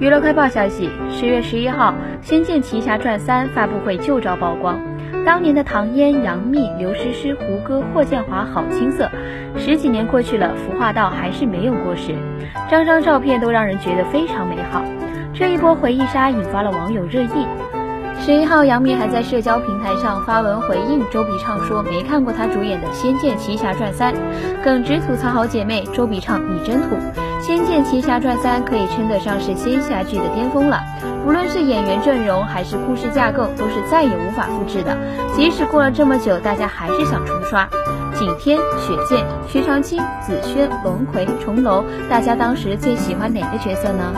娱乐快报消息：十月十一号，《仙剑奇侠传三》发布会旧照曝光，当年的唐嫣、杨幂、刘诗诗、胡歌、霍建华好青涩。十几年过去了，服化道还是没有过时，张张照片都让人觉得非常美好。这一波回忆杀引发了网友热议。十一号，杨幂还在社交平台上发文回应周笔畅，说没看过她主演的《仙剑奇侠传三》，耿直吐槽好姐妹周笔畅你真土，《仙剑奇侠传三》可以称得上是仙侠剧的巅峰了，无论是演员阵容还是故事架构，都是再也无法复制的。即使过了这么久，大家还是想重刷。景天、雪见、徐长卿、紫萱、龙葵、重楼，大家当时最喜欢哪个角色呢？